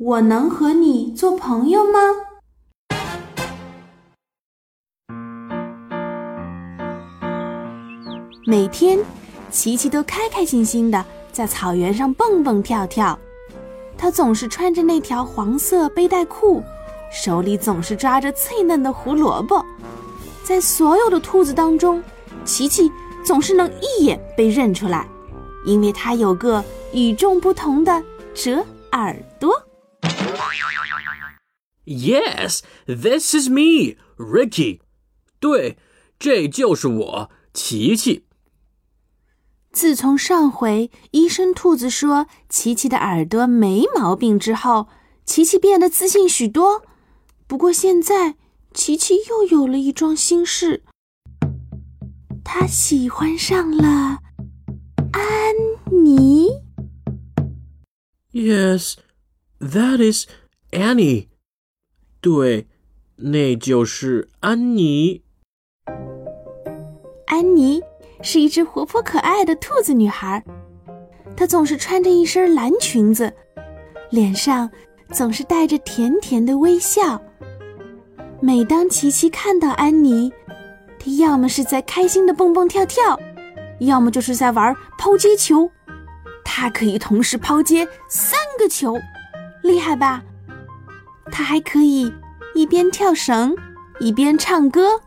我能和你做朋友吗？每天，琪琪都开开心心的在草原上蹦蹦跳跳。她总是穿着那条黄色背带裤，手里总是抓着脆嫩的胡萝卜。在所有的兔子当中，琪琪总是能一眼被认出来，因为她有个与众不同的折耳朵。Yes, this is me, Ricky. 对，这就是我，琪琪。自从上回医生兔子说琪琪的耳朵没毛病之后，琪琪变得自信许多。不过现在。琪琪又有了一桩心事，他喜欢上了安妮。Yes, that is Annie. 对，那就是安妮。安妮是一只活泼可爱的兔子女孩，她总是穿着一身蓝裙子，脸上总是带着甜甜的微笑。每当琪琪看到安妮，她要么是在开心的蹦蹦跳跳，要么就是在玩抛接球。她可以同时抛接三个球，厉害吧？它还可以一边跳绳一边唱歌。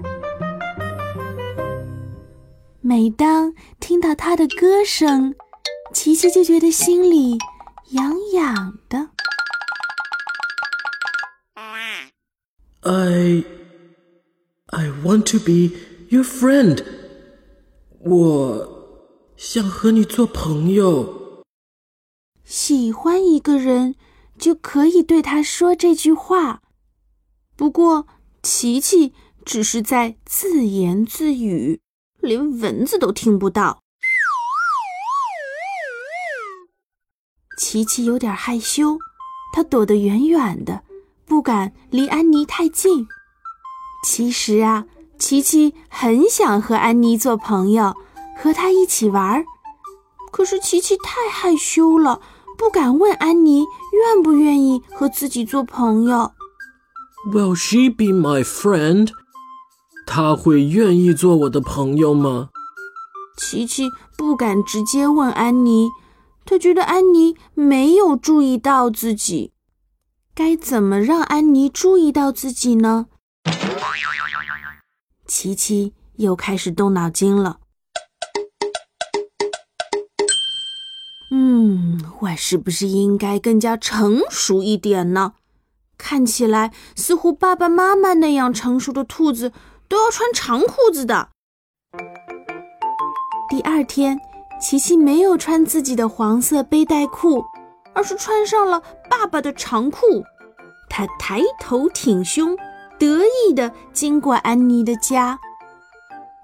每当听到他的歌声，琪琪就觉得心里痒痒的。I I want to be your friend。我想和你做朋友。喜欢一个人就可以对他说这句话，不过琪琪只是在自言自语，连蚊子都听不到。琪琪有点害羞，她躲得远远的。不敢离安妮太近。其实啊，琪琪很想和安妮做朋友，和她一起玩。可是琪琪太害羞了，不敢问安妮愿不愿意和自己做朋友。Will she be my friend？她会愿意做我的朋友吗？琪琪不敢直接问安妮，她觉得安妮没有注意到自己。该怎么让安妮注意到自己呢？琪琪又开始动脑筋了。嗯，我是不是应该更加成熟一点呢？看起来似乎爸爸妈妈那样成熟的兔子都要穿长裤子的。第二天，琪琪没有穿自己的黄色背带裤。而是穿上了爸爸的长裤，他抬头挺胸，得意地经过安妮的家。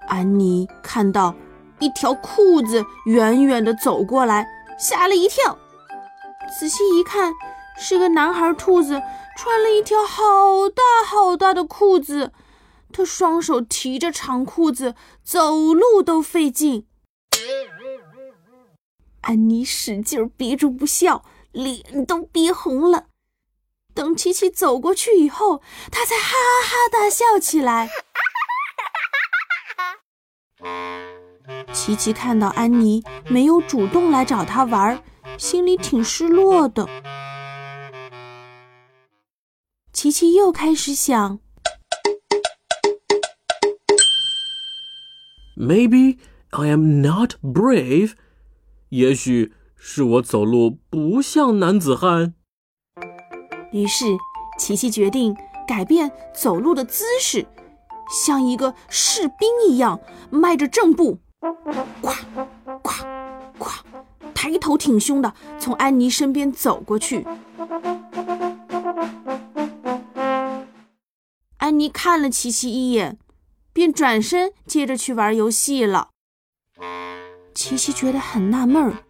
安妮看到一条裤子远远地走过来，吓了一跳。仔细一看，是个男孩兔子，穿了一条好大好大的裤子。他双手提着长裤子，走路都费劲。安妮使劲憋住不笑。脸都憋红了。等琪琪走过去以后，他才哈哈大笑起来。琪琪看到安妮没有主动来找他玩，心里挺失落的。琪琪又开始想：Maybe I am not brave。也许。是我走路不像男子汉。于是，琪琪决定改变走路的姿势，像一个士兵一样迈着正步，咵咵咵，抬头挺胸的从安妮身边走过去。安妮看了琪琪一眼，便转身接着去玩游戏了。琪琪觉得很纳闷儿。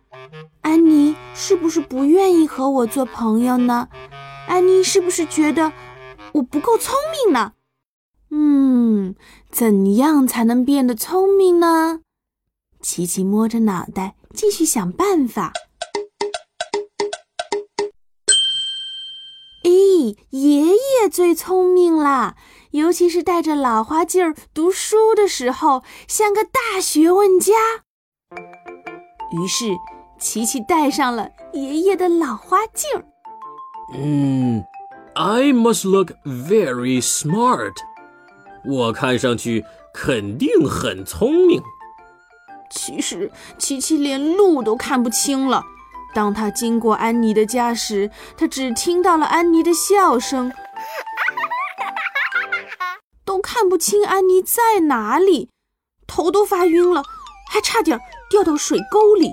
安妮是不是不愿意和我做朋友呢？安妮是不是觉得我不够聪明呢？嗯，怎样才能变得聪明呢？琪琪摸着脑袋，继续想办法。咦，爷爷最聪明啦，尤其是戴着老花镜读书的时候，像个大学问家。于是，琪琪戴上了爷爷的老花镜。嗯，I must look very smart。我看上去肯定很聪明。其实，琪琪连路都看不清了。当他经过安妮的家时，他只听到了安妮的笑声，都看不清安妮在哪里，头都发晕了，还差点掉到水沟里。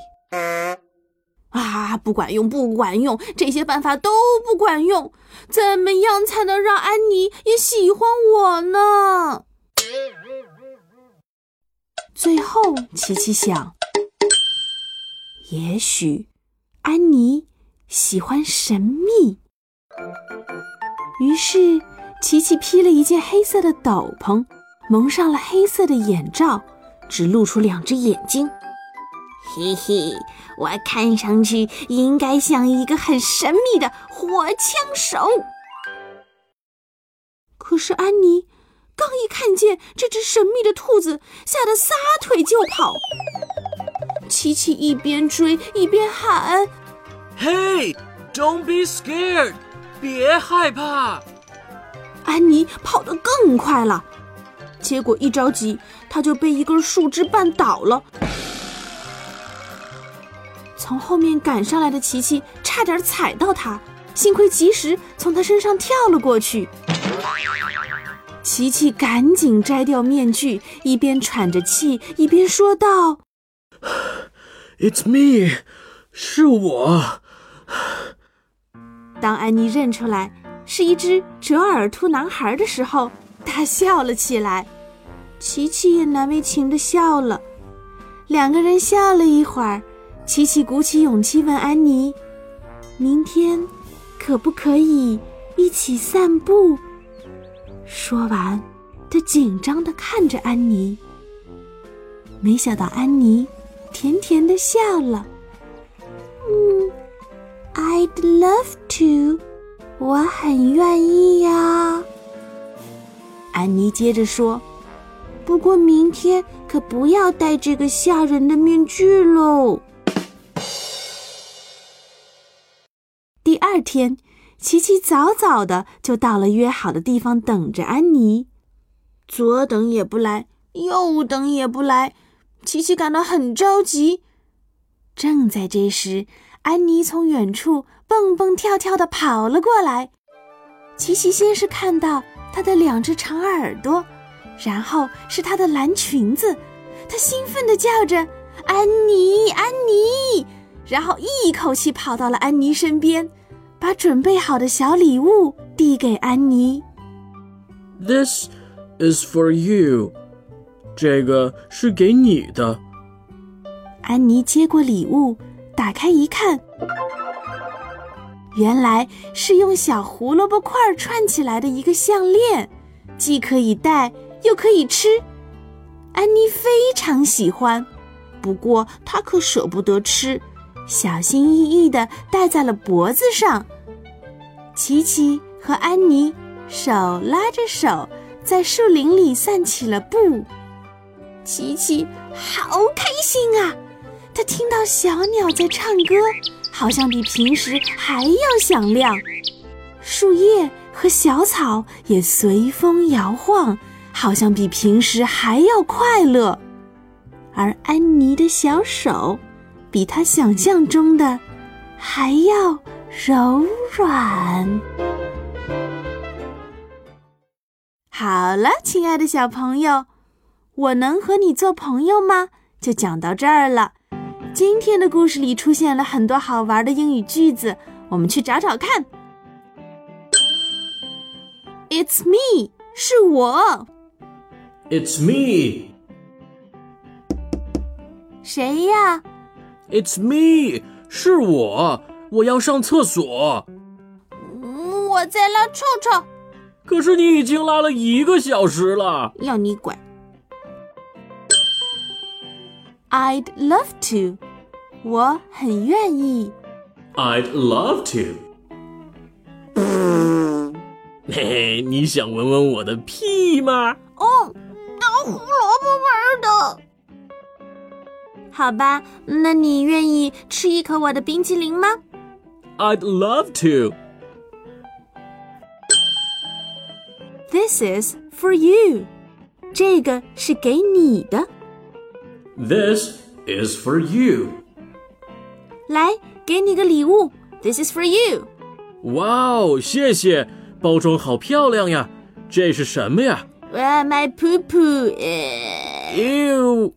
啊，不管用，不管用，这些办法都不管用。怎么样才能让安妮也喜欢我呢？最后，琪琪想，也许。安妮喜欢神秘，于是琪琪披了一件黑色的斗篷，蒙上了黑色的眼罩，只露出两只眼睛。嘿嘿，我看上去应该像一个很神秘的火枪手。可是安妮刚一看见这只神秘的兔子，吓得撒腿就跑。琪琪一边追一边喊：“Hey, don't be scared，别害怕。”安妮跑得更快了，结果一着急，她就被一根树枝绊倒了。从后面赶上来的琪琪差点踩到她，幸亏及时从她身上跳了过去。琪琪赶紧摘掉面具，一边喘着气，一边说道。It's me，是我。当安妮认出来是一只折耳兔男孩的时候，她笑了起来。琪琪也难为情的笑了。两个人笑了一会儿，琪琪鼓起勇气问安妮：“明天可不可以一起散步？”说完，他紧张的看着安妮。没想到安妮。甜甜的笑了，嗯，I'd love to，我很愿意呀。安妮接着说：“不过明天可不要戴这个吓人的面具喽。”第二天，琪琪早早的就到了约好的地方等着安妮，左等也不来，右等也不来。琪琪感到很着急。正在这时，安妮从远处蹦蹦跳跳的跑了过来。琪琪先是看到她的两只长耳朵，然后是她的蓝裙子，她兴奋地叫着：“安妮，安妮！”然后一口气跑到了安妮身边，把准备好的小礼物递给安妮。“This is for you.” 这个是给你的。安妮接过礼物，打开一看，原来是用小胡萝卜块串起来的一个项链，既可以戴又可以吃。安妮非常喜欢，不过她可舍不得吃，小心翼翼地戴在了脖子上。琪琪和安妮手拉着手，在树林里散起了步。琪琪好开心啊！他听到小鸟在唱歌，好像比平时还要响亮。树叶和小草也随风摇晃，好像比平时还要快乐。而安妮的小手，比他想象中的还要柔软。好了，亲爱的小朋友。我能和你做朋友吗？就讲到这儿了。今天的故事里出现了很多好玩的英语句子，我们去找找看。It's me，是我。It's me。谁呀？It's me，是我。我要上厕所。我在拉臭臭。可是你已经拉了一个小时了。要你管。I'd love to，我很愿意。I'd love to。嘿嘿，你想闻闻我的屁吗？哦，那胡萝卜味儿的。好吧，那你愿意吃一口我的冰淇淋吗 ？I'd love to. This is for you. 这个是给你的。This is for you. 来，给你个礼物。This is for you. 哇哦，谢谢，包装好漂亮呀！这是什么呀？哇，my poo poo. Ew.